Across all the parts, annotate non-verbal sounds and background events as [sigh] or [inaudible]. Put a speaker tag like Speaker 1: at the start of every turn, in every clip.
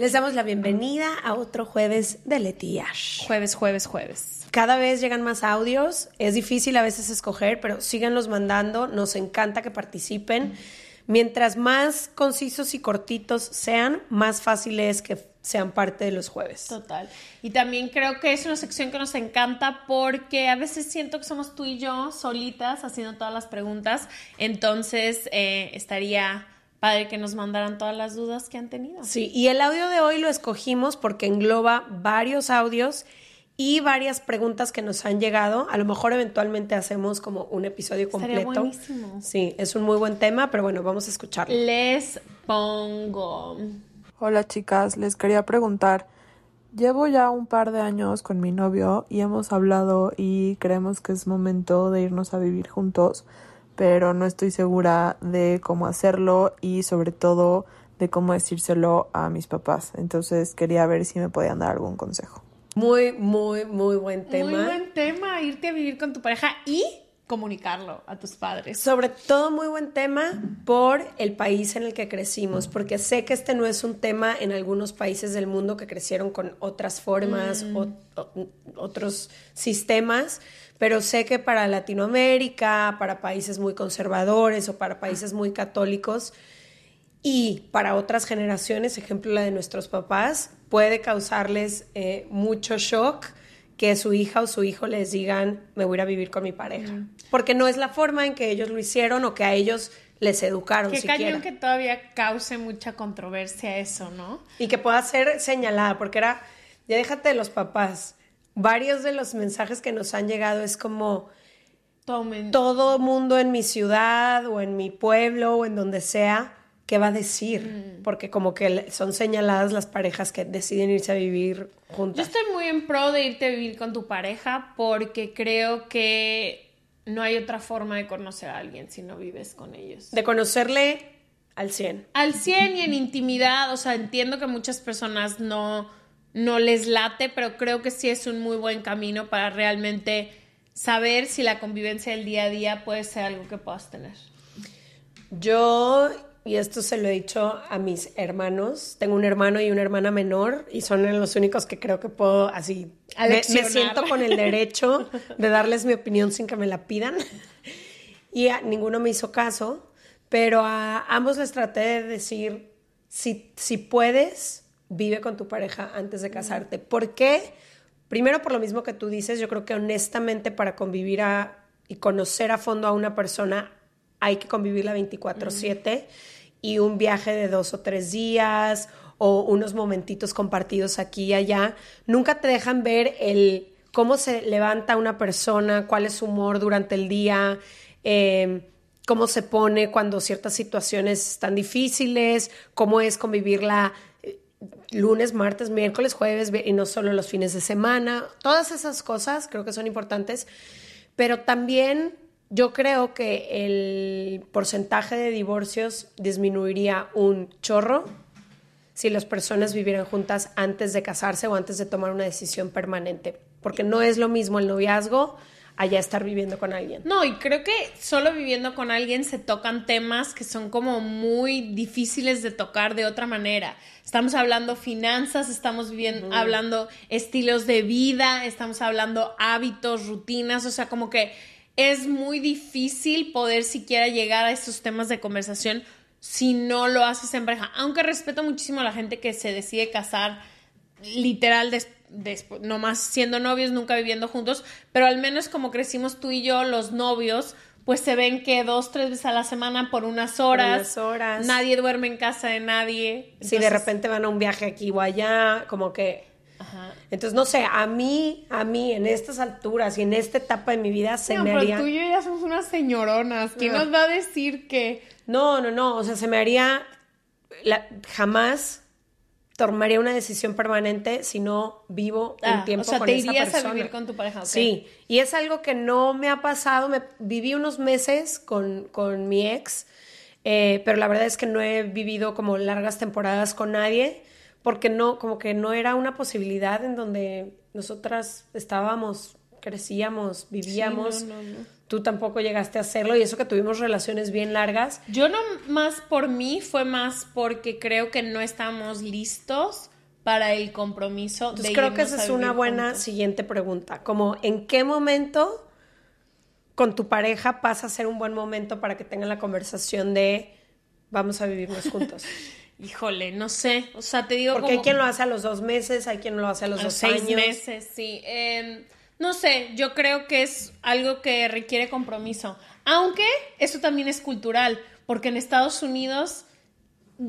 Speaker 1: Les damos la bienvenida a otro jueves de Leti y Ash.
Speaker 2: Jueves, jueves, jueves.
Speaker 1: Cada vez llegan más audios, es difícil a veces escoger, pero síganlos mandando, nos encanta que participen. Mientras más concisos y cortitos sean, más fácil es que sean parte de los jueves.
Speaker 2: Total. Y también creo que es una sección que nos encanta porque a veces siento que somos tú y yo solitas haciendo todas las preguntas, entonces eh, estaría padre que nos mandaran todas las dudas que han tenido.
Speaker 1: Sí, y el audio de hoy lo escogimos porque engloba varios audios y varias preguntas que nos han llegado. A lo mejor eventualmente hacemos como un episodio completo.
Speaker 2: Estaría buenísimo.
Speaker 1: Sí, es un muy buen tema, pero bueno, vamos a escucharlo.
Speaker 2: Les pongo.
Speaker 3: Hola chicas, les quería preguntar. Llevo ya un par de años con mi novio y hemos hablado y creemos que es momento de irnos a vivir juntos pero no estoy segura de cómo hacerlo y sobre todo de cómo decírselo a mis papás. Entonces quería ver si me podían dar algún consejo.
Speaker 1: Muy, muy, muy buen tema.
Speaker 2: Muy buen tema, irte a vivir con tu pareja y comunicarlo a tus padres.
Speaker 1: Sobre todo muy buen tema por el país en el que crecimos, porque sé que este no es un tema en algunos países del mundo que crecieron con otras formas, o, o, otros sistemas, pero sé que para Latinoamérica, para países muy conservadores o para países muy católicos y para otras generaciones, ejemplo la de nuestros papás, puede causarles eh, mucho shock que su hija o su hijo les digan, me voy a ir a vivir con mi pareja. Porque no es la forma en que ellos lo hicieron o que a ellos les educaron.
Speaker 2: Qué
Speaker 1: siquiera.
Speaker 2: cañón que todavía cause mucha controversia eso, ¿no?
Speaker 1: Y que pueda ser señalada, porque era, ya déjate de los papás. Varios de los mensajes que nos han llegado es como
Speaker 2: Tomen.
Speaker 1: todo mundo en mi ciudad o en mi pueblo o en donde sea, ¿qué va a decir?
Speaker 2: Mm.
Speaker 1: Porque como que son señaladas las parejas que deciden irse a vivir
Speaker 2: Yo
Speaker 1: juntas.
Speaker 2: estoy muy en pro de irte a vivir con tu pareja porque creo que no hay otra forma de conocer a alguien si no vives con ellos.
Speaker 1: De conocerle al 100.
Speaker 2: Al 100 y en intimidad, o sea, entiendo que muchas personas no, no les late, pero creo que sí es un muy buen camino para realmente saber si la convivencia del día a día puede ser algo que puedas tener.
Speaker 1: Yo, y esto se lo he dicho a mis hermanos, tengo un hermano y una hermana menor y son los únicos que creo que puedo así... Me, siento con el derecho de darles mi opinión sin que me la pidan. Y a ninguno me hizo caso, pero a ambos les traté de decir, si, si puedes, vive con tu pareja antes de casarte. ¿Por qué? Primero por lo mismo que tú dices, yo creo que honestamente para convivir a, y conocer a fondo a una persona hay que convivirla 24/7 y un viaje de dos o tres días o unos momentitos compartidos aquí y allá, nunca te dejan ver el cómo se levanta una persona, cuál es su humor durante el día, eh, cómo se pone cuando ciertas situaciones están difíciles, cómo es convivirla lunes, martes, miércoles, jueves y no solo los fines de semana. Todas esas cosas creo que son importantes, pero también yo creo que el porcentaje de divorcios disminuiría un chorro si las personas vivieran juntas antes de casarse o antes de tomar una decisión permanente, porque no es lo mismo el noviazgo allá estar viviendo con alguien.
Speaker 2: No, y creo que solo viviendo con alguien se tocan temas que son como muy difíciles de tocar de otra manera. Estamos hablando finanzas, estamos viviendo, hablando estilos de vida, estamos hablando hábitos, rutinas, o sea, como que es muy difícil poder siquiera llegar a esos temas de conversación si no lo haces en pareja. Aunque respeto muchísimo a la gente que se decide casar literal después, nomás siendo novios, nunca viviendo juntos, pero al menos como crecimos tú y yo, los novios, pues se ven que dos, tres veces a la semana por unas horas.
Speaker 1: horas.
Speaker 2: Nadie duerme en casa de nadie.
Speaker 1: si de repente van a un viaje aquí o allá, como que... Entonces, no sé, a mí, a mí, en estas alturas y en esta etapa de mi vida se me haría...
Speaker 2: tú y yo ya somos unas señoronas. ¿Quién nos va a decir que...?
Speaker 1: No, no, no. O sea, se me haría... jamás tomaría una decisión permanente si no vivo un
Speaker 2: ah,
Speaker 1: tiempo
Speaker 2: o sea,
Speaker 1: con
Speaker 2: te
Speaker 1: esa
Speaker 2: irías
Speaker 1: persona.
Speaker 2: a vivir con tu pareja.
Speaker 1: Sí, y es algo que no me ha pasado. Me, viví unos meses con, con mi ex, eh, pero la verdad es que no he vivido como largas temporadas con nadie porque no, como que no era una posibilidad en donde nosotras estábamos, crecíamos, vivíamos.
Speaker 2: Sí, no, no, no.
Speaker 1: Tú tampoco llegaste a hacerlo y eso que tuvimos relaciones bien largas.
Speaker 2: Yo no más por mí, fue más porque creo que no estamos listos para el compromiso.
Speaker 1: Entonces
Speaker 2: de
Speaker 1: creo que esa es una buena
Speaker 2: juntos.
Speaker 1: siguiente pregunta. Como, ¿en qué momento con tu pareja pasa a ser un buen momento para que tengan la conversación de vamos a vivirnos juntos? [laughs]
Speaker 2: Híjole, no sé. O sea, te digo
Speaker 1: Porque
Speaker 2: como
Speaker 1: hay quien lo hace a los dos meses, hay quien lo hace a los
Speaker 2: a
Speaker 1: dos
Speaker 2: seis
Speaker 1: años.
Speaker 2: meses, sí. Eh, no sé, yo creo que es algo que requiere compromiso. Aunque eso también es cultural, porque en Estados Unidos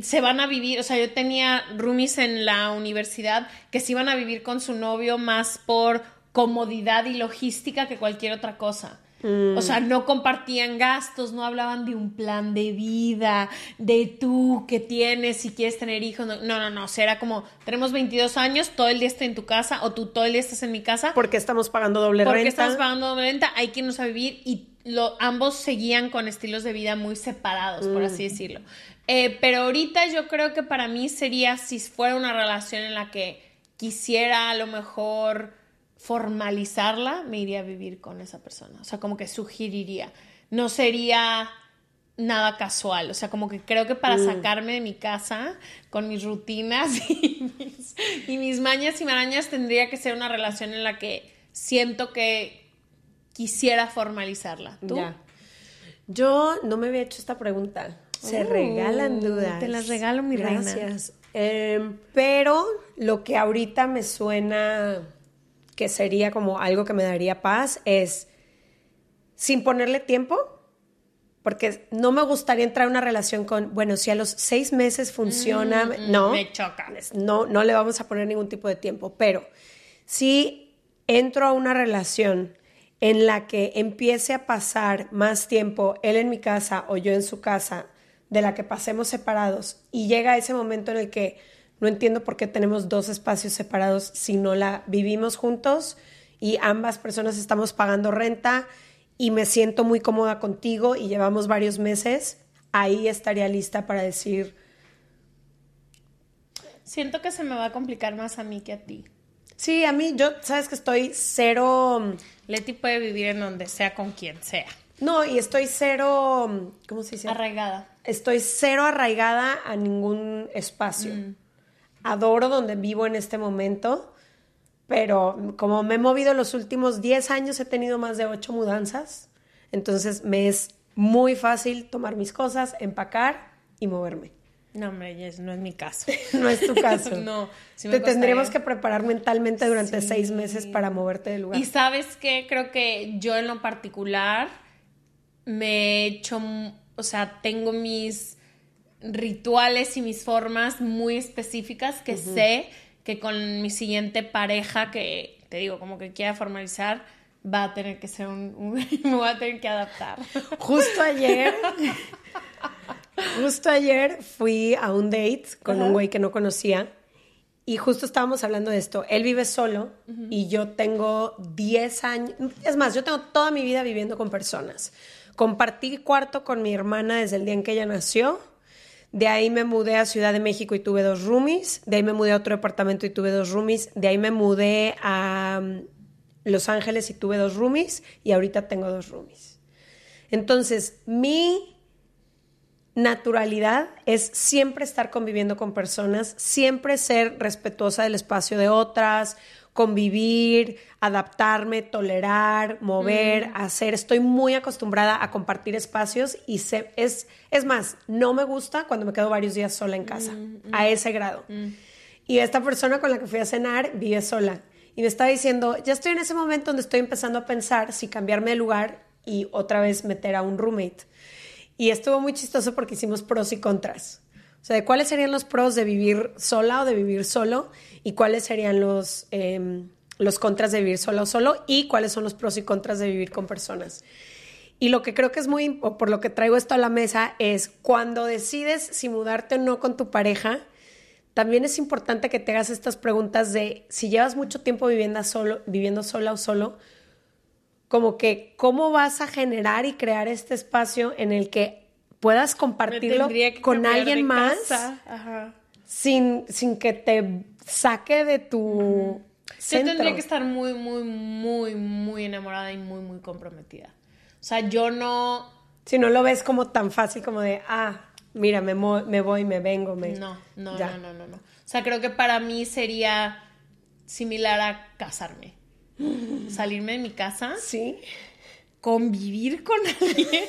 Speaker 2: se van a vivir, o sea, yo tenía roomies en la universidad que se iban a vivir con su novio más por comodidad y logística que cualquier otra cosa. O sea, no compartían gastos, no hablaban de un plan de vida, de tú que tienes, si quieres tener hijos. No, no, no. O sea, era como, tenemos 22 años, todo el día estoy en tu casa o tú todo el día estás en mi casa.
Speaker 1: Porque estamos pagando doble
Speaker 2: porque
Speaker 1: renta.
Speaker 2: estamos pagando doble renta, hay que irnos a vivir y lo, ambos seguían con estilos de vida muy separados, por así decirlo. Eh, pero ahorita yo creo que para mí sería si fuera una relación en la que quisiera a lo mejor formalizarla, me iría a vivir con esa persona. O sea, como que sugeriría. No sería nada casual. O sea, como que creo que para sacarme de mi casa con mis rutinas [laughs] y mis, y mis mañas y marañas tendría que ser una relación en la que siento que quisiera formalizarla. ¿Tú?
Speaker 1: Ya. Yo no me había hecho esta pregunta. Se
Speaker 2: Uh,
Speaker 1: regalan dudas.
Speaker 2: te las regalo, mi reina.
Speaker 1: Gracias. Em, pero lo que ahorita me suena que sería como algo que me daría paz es sin ponerle tiempo, porque no me gustaría entrar en una relación con, bueno, si a los seis meses funciona, no,
Speaker 2: Mm, me choca.
Speaker 1: no, no le vamos a poner ningún tipo de tiempo, pero si entro a una relación en la que empiece a pasar más tiempo él en mi casa o yo en su casa, de la que pasemos separados y llega ese momento en el que no entiendo por qué tenemos dos espacios separados si no la vivimos juntos y ambas personas estamos pagando renta y me siento muy cómoda contigo y llevamos varios meses, ahí estaría lista para decir,
Speaker 2: Siento que se me va a complicar más a mí que a ti.
Speaker 1: sí, a mí, yo, sabes que estoy cero,
Speaker 2: Leti puede vivir en donde sea con quien sea.
Speaker 1: no, y estoy cero, ¿cómo se dice?
Speaker 2: Arraigada.
Speaker 1: Estoy cero arraigada a ningún espacio. Adoro donde vivo en este momento, pero como me he movido los últimos 10 años, he tenido más de 8 mudanzas, entonces me es muy fácil tomar mis cosas, empacar y moverme.
Speaker 2: No, hombre, Jess, no es mi caso. [laughs]
Speaker 1: No es tu caso. [laughs]
Speaker 2: No, sí me
Speaker 1: Te tendríamos que preparar mentalmente durante
Speaker 2: Sí.
Speaker 1: seis meses para moverte del lugar.
Speaker 2: Y sabes qué, creo que yo en lo particular me he hecho, o sea, tengo mis rituales y mis formas muy específicas que sé que con mi siguiente pareja, que te digo, como que quiera formalizar, va a tener que ser un, un- [laughs] me voy a tener que adaptar.
Speaker 1: Justo ayer, justo ayer fui a un date con un güey que no conocía y justo estábamos hablando de esto. Él vive solo y yo tengo 10 años, es más, yo tengo toda mi vida viviendo con personas. Compartí cuarto con mi hermana desde el día en que ella nació. De ahí me mudé a Ciudad de México y tuve dos roomies. De ahí me mudé a otro departamento y tuve dos roomies. De ahí me mudé a mm, Los Ángeles y tuve dos roomies. Y ahorita tengo dos roomies. Entonces, mi naturalidad es siempre estar conviviendo con personas, siempre ser respetuosa del espacio de otras, convivir, adaptarme, tolerar, mover, hacer. Estoy muy acostumbrada a compartir espacios y se, es, es más, no me gusta cuando me quedo varios días sola en casa, a ese grado. Y esta persona con la que fui a cenar vive sola. Y me estaba diciendo, ya estoy en ese momento donde estoy empezando a pensar si cambiarme de lugar y otra vez meter a un roommate. Y estuvo muy chistoso porque hicimos pros y contras. O sea, de cuáles serían los pros de vivir sola o de vivir solo y cuáles serían los, em, los contras de vivir sola o solo y cuáles son los pros y contras de vivir con personas. Y lo que creo que es muy, o por lo que traigo esto a la mesa, es cuando decides si mudarte o no con tu pareja, también es importante que te hagas estas preguntas de si llevas mucho tiempo viviendo, solo, viviendo sola o solo, como que cómo vas a generar y crear este espacio en el que puedas compartirlo con alguien más Sin, sin que te saque de tu centro.
Speaker 2: Yo tendría que estar muy, muy, muy, muy enamorada y muy, muy comprometida. O sea, yo no...
Speaker 1: Si no lo ves como tan fácil como de, ah, mira, me, me voy, me vengo, me...
Speaker 2: No, no, no, no, no, no. O sea, creo que para mí sería similar a casarme [gasps] salirme de mi casa.
Speaker 1: Sí.
Speaker 2: Convivir con alguien.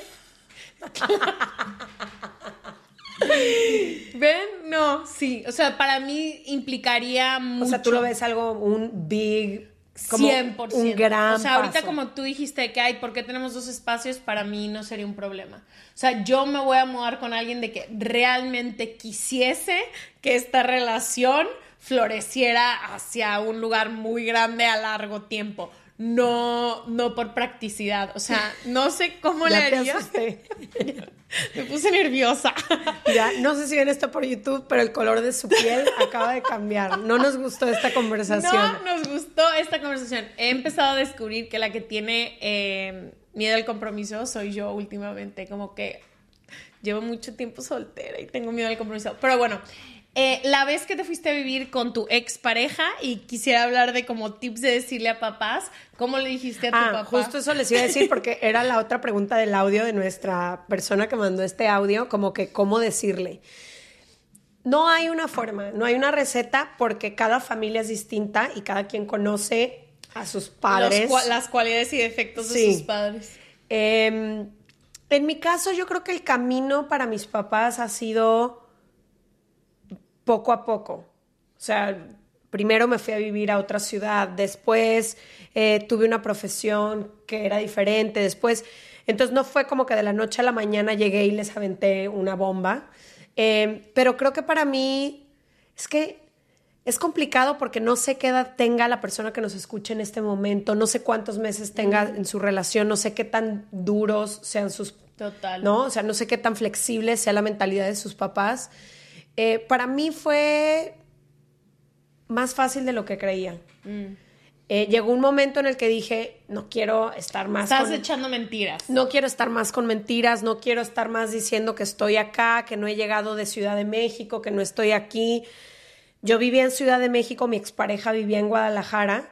Speaker 2: ¿Ven? No, sí. O sea, para mí implicaría mucho.
Speaker 1: O sea, tú lo ves algo, un big. Como 100%. Un gran.
Speaker 2: O sea, ahorita como tú dijiste que hay, ¿por qué tenemos dos espacios? Para mí no sería un problema. O sea, yo me voy a mudar con alguien de que realmente quisiese que esta relación floreciera hacia un lugar muy grande a largo tiempo. No, no por practicidad. O sea, no sé cómo le haría. [laughs] Me puse nerviosa.
Speaker 1: Ya, no sé si ven esto por YouTube, pero el color de su piel acaba de cambiar. No nos gustó esta conversación.
Speaker 2: No nos gustó esta conversación. He empezado a descubrir que la que tiene eh, miedo al compromiso soy yo últimamente. Como que llevo mucho tiempo soltera y tengo miedo al compromiso. Pero bueno, eh, la vez que te fuiste a vivir con tu expareja y quisiera hablar de como tips de decirle a papás, ¿cómo le dijiste a tu
Speaker 1: ah,
Speaker 2: papá?
Speaker 1: Justo eso les iba a decir porque [laughs] era la otra pregunta del audio de nuestra persona que mandó este audio, como que cómo decirle. No hay una forma, no hay una receta porque cada familia es distinta y cada quien conoce a sus padres.
Speaker 2: las cualidades y defectos de sus padres.
Speaker 1: Em, en mi caso, yo creo que el camino para mis papás ha sido poco a poco. O sea, primero me fui a vivir a otra ciudad, después eh, tuve una profesión que era diferente, después, entonces no fue como que de la noche a la mañana llegué y les aventé una bomba, eh, pero creo que para mí es que es complicado porque no sé qué edad tenga la persona que nos escuche en este momento, no sé cuántos meses tenga en su relación, no sé qué tan duros sean sus...
Speaker 2: Total.
Speaker 1: ¿No? O sea, no sé qué tan flexible sea la mentalidad de sus papás. Eh, para mí fue más fácil de lo que creía. Mm. Eh, llegó un momento en el que dije, no quiero estar más.
Speaker 2: Estás echando mentiras.
Speaker 1: No quiero estar más con mentiras, no quiero estar más diciendo que estoy acá, que no he llegado de Ciudad de México, que no estoy aquí. Yo vivía en Ciudad de México, mi expareja vivía en Guadalajara.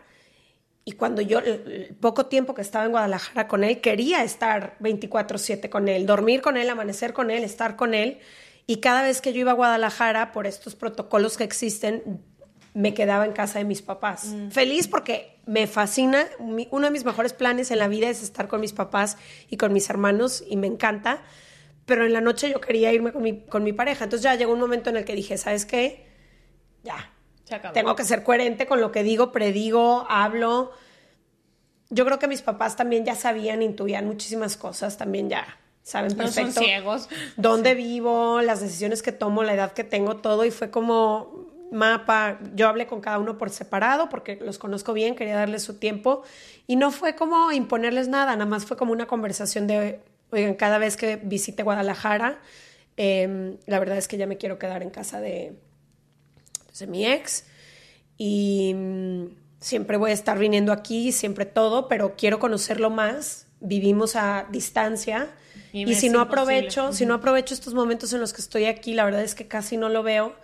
Speaker 1: Y cuando yo, el poco tiempo que estaba en Guadalajara con él, quería estar 24/7 con él, dormir con él, amanecer con él, estar con él. Y cada vez que yo iba a Guadalajara, por estos protocolos que existen, me quedaba en casa de mis papás. Mm. Feliz porque me fascina. uno de mis mejores planes en la vida es estar con mis papás y con mis hermanos y me encanta. Pero en la noche yo quería irme con mi, con mi pareja. Entonces ya llegó un momento en el que dije, ¿sabes qué? Ya. Tengo que ser coherente con lo que digo, predigo, hablo. Yo creo que mis papás también ya sabían, intuían muchísimas cosas, también ya saben perfecto.
Speaker 2: No son ciegos.
Speaker 1: Dónde vivo, las decisiones que tomo, la edad que tengo, todo. Y fue como mapa. Yo hablé con cada uno por separado porque los conozco bien, quería darles su tiempo. Y no fue como imponerles nada, nada más fue como una conversación de, oigan, cada vez que visite Guadalajara, em, la verdad es que ya me quiero quedar en casa de, pues, de mi ex. Y mm, siempre voy a estar viniendo aquí, siempre todo, pero quiero conocerlo más. Vivimos a distancia y, si no aprovecho, si no aprovecho estos momentos en los que estoy aquí, la verdad es que casi no lo veo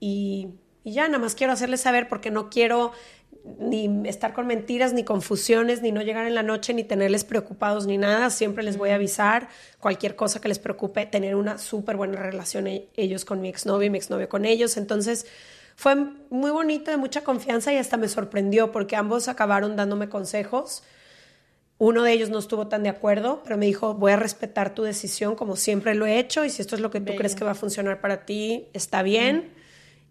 Speaker 1: y, ya nada más quiero hacerles saber porque no quiero ni estar con mentiras, ni confusiones, ni no llegar en la noche, ni tenerles preocupados, ni nada. Siempre les voy a avisar cualquier cosa que les preocupe, tener una súper buena relación e-, ellos con mi exnovio y mi exnovio con ellos. Entonces fue muy bonito, de mucha confianza y hasta me sorprendió porque ambos acabaron dándome consejos. Uno de ellos no estuvo tan de acuerdo, pero me dijo, voy a respetar tu decisión como siempre lo he hecho y si esto es lo que tú crees que va a funcionar para ti, está bien.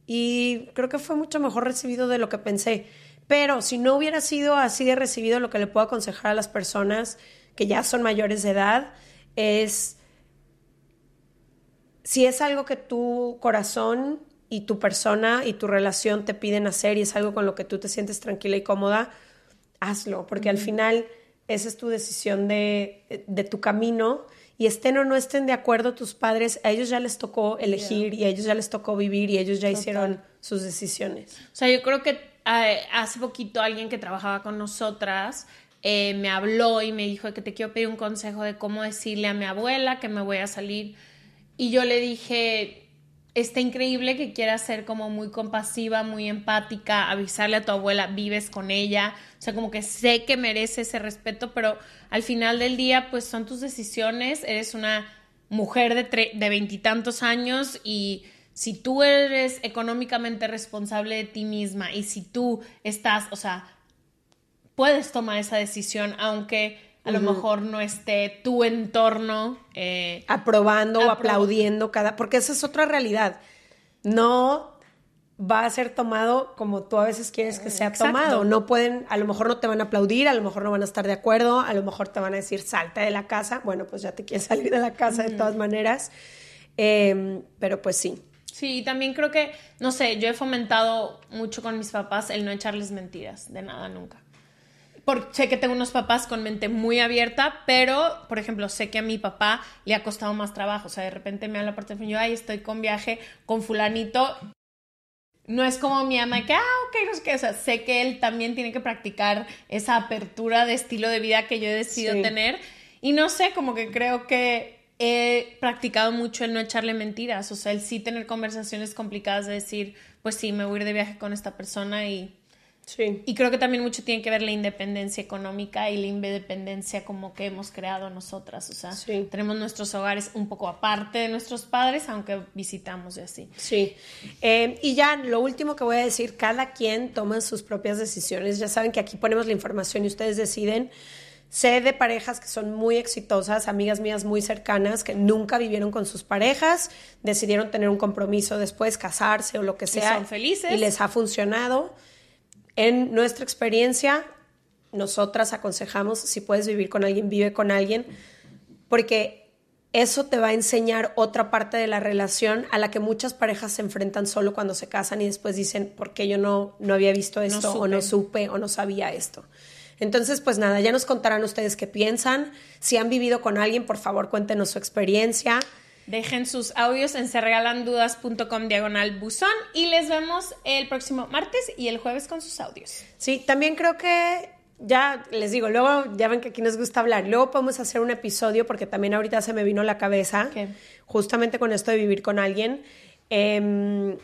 Speaker 1: Y creo que fue mucho mejor recibido de lo que pensé. Pero si no hubiera sido así de recibido, lo que le puedo aconsejar a las personas que ya son mayores de edad es, si es algo que tu corazón y tu persona y tu relación te piden hacer y es algo con lo que tú te sientes tranquila y cómoda, hazlo, porque al final esa es tu decisión de, de, tu camino. Y estén o no estén de acuerdo tus padres, a ellos ya les tocó elegir y a ellos ya les tocó vivir y ellos ya hicieron sus decisiones.
Speaker 2: O sea, yo creo que eh, hace poquito alguien que trabajaba con nosotras eh, me habló y me dijo que te quiero pedir un consejo de cómo decirle a mi abuela que me voy a salir. Y yo le dije, está increíble que quieras ser como muy compasiva, muy empática, avisarle a tu abuela, vives con ella, o sea, como que sé que merece ese respeto, pero al final del día, pues son tus decisiones, eres una mujer de veintitantos años y si tú eres económicamente responsable de ti misma y si tú estás, o sea, puedes tomar esa decisión, aunque a lo mejor no esté tu entorno
Speaker 1: eh, aprobando o aplaudiendo cada, porque esa es otra realidad. No va a ser tomado como tú a veces quieres que sea tomado. No pueden, a lo mejor no te van a aplaudir, a lo mejor no van a estar de acuerdo, a lo mejor te van a decir salta de la casa. Bueno, pues ya te quieres [laughs] salir de la casa de todas maneras. Em, pero pues sí.
Speaker 2: Sí, también creo que, no sé, yo he fomentado mucho con mis papás el no echarles mentiras, de nada, nunca sé que tengo unos papás con mente muy abierta, pero, por ejemplo, sé que a mi papá le ha costado más trabajo. O sea, de repente me da la parte de yo, ay, estoy con viaje con fulanito. No es como mi ama que, ah, ok, no sé qué. O sea, sé que él también tiene que practicar esa apertura de estilo de vida que yo he decidido tener. Y no sé, como que creo que he practicado mucho el no echarle mentiras. O sea, el sí tener conversaciones complicadas de decir, pues sí, me voy a ir de viaje con esta persona y y creo que también mucho tiene que ver la independencia económica y la independencia como que hemos creado nosotras. O sea, tenemos nuestros hogares un poco aparte de nuestros padres, aunque visitamos y así.
Speaker 1: Sí. Eh, y ya lo último que voy a decir, cada quien toma sus propias decisiones. Ya saben que aquí ponemos la información y ustedes deciden. Sé de parejas que son muy exitosas, amigas mías muy cercanas, que nunca vivieron con sus parejas, decidieron tener un compromiso después, casarse o lo que sea.
Speaker 2: Y son felices.
Speaker 1: Y les ha funcionado. En nuestra experiencia, nosotras aconsejamos, si puedes vivir con alguien, vive con alguien, porque eso te va a enseñar otra parte de la relación a la que muchas parejas se enfrentan solo cuando se casan y después dicen, ¿por qué yo no, no había visto esto o no supe o no sabía esto? Entonces, pues nada, ya nos contarán ustedes qué piensan. Si han vivido con alguien, por favor, cuéntenos su experiencia.
Speaker 2: Dejen sus audios en serregalandudas.com diagonal buzón y les vemos el próximo martes y el jueves con sus audios.
Speaker 1: Sí, también creo que ya les digo, luego ya ven que aquí nos gusta hablar. Luego podemos hacer un episodio porque también ahorita se me vino la cabeza, justamente con esto de vivir con alguien. Em,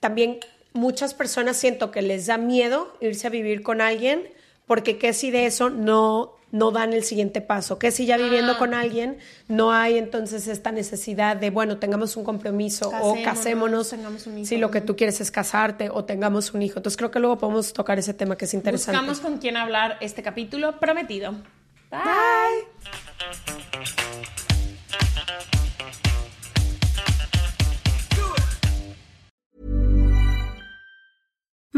Speaker 1: también muchas personas siento que les da miedo irse a vivir con alguien porque qué si de eso no no dan el siguiente paso, que si ya viviendo ah. con alguien no hay entonces esta necesidad de, bueno, tengamos un compromiso o casémonos si lo que tú quieres es casarte o tengamos un hijo. Entonces creo que luego podemos tocar ese tema que es interesante.
Speaker 2: Buscamos con quién hablar este capítulo prometido. Bye.